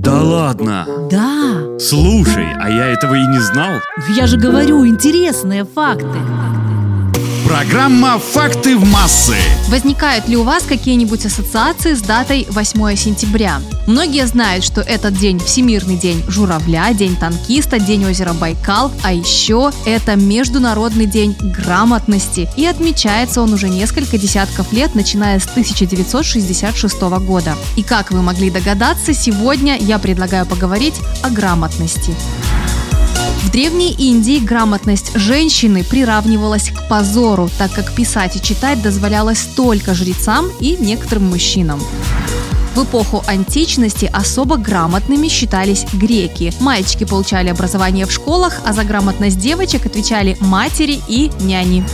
Да ладно? Да. Слушай, а я этого и не знал. Я же говорю, интересные факты. Программа «Факты в массы». Возникают ли у вас какие-нибудь ассоциации с датой 8 сентября? Многие знают, что этот день Всемирный день журавля, день танкиста, день озера Байкал, а еще это Международный день грамотности. И отмечается он уже несколько десятков лет, начиная с 1966 года. И как вы могли догадаться, сегодня я предлагаю поговорить о грамотности. В Древней Индии грамотность женщины приравнивалась к позору, так как писать и читать дозволялось только жрецам и некоторым мужчинам. В эпоху античности особо грамотными считались греки. Мальчики получали образование в школах, а за грамотность девочек отвечали матери и няни.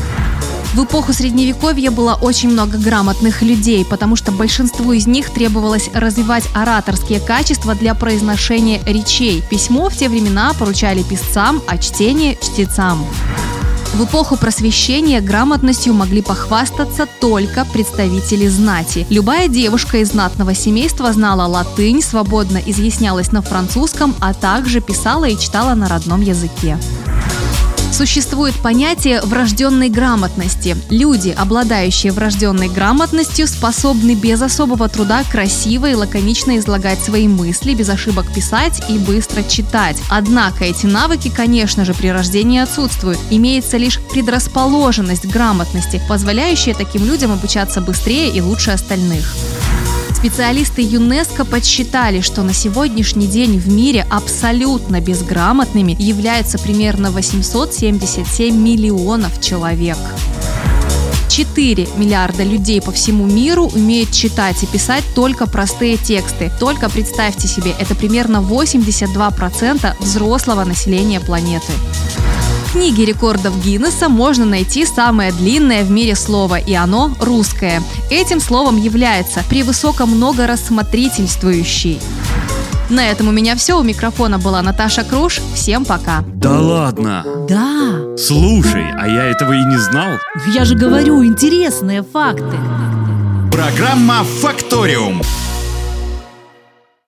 В эпоху Средневековья было очень много грамотных людей, потому что большинству из них требовалось развивать ораторские качества для произношения речей. Письмо в те времена поручали писцам, а чтение – чтецам. В эпоху просвещения грамотностью могли похвастаться только представители знати. Любая девушка из знатного семейства знала латынь, свободно изъяснялась на французском, а также писала и читала на родном языке. Существует понятие врожденной грамотности. Люди, обладающие врожденной грамотностью, способны без особого труда красиво и лаконично излагать свои мысли, без ошибок писать и быстро читать. Однако эти навыки, конечно же, при рождении отсутствуют. Имеется лишь предрасположенность к грамотности, позволяющая таким людям обучаться быстрее и лучше остальных. Специалисты ЮНЕСКО подсчитали, что на сегодняшний день в мире абсолютно безграмотными являются примерно 877 миллионов человек. 4 миллиарда людей по всему миру умеют читать и писать только простые тексты. Только представьте себе, это примерно 82% взрослого населения планеты книге рекордов Гиннесса можно найти самое длинное в мире слово, и оно русское. Этим словом является превысоко многорассмотрительствующий. На этом у меня все. У микрофона была Наташа Круш. Всем пока. Да ладно? Да. Слушай, а я этого и не знал. Я же говорю, интересные факты. Программа «Факториум».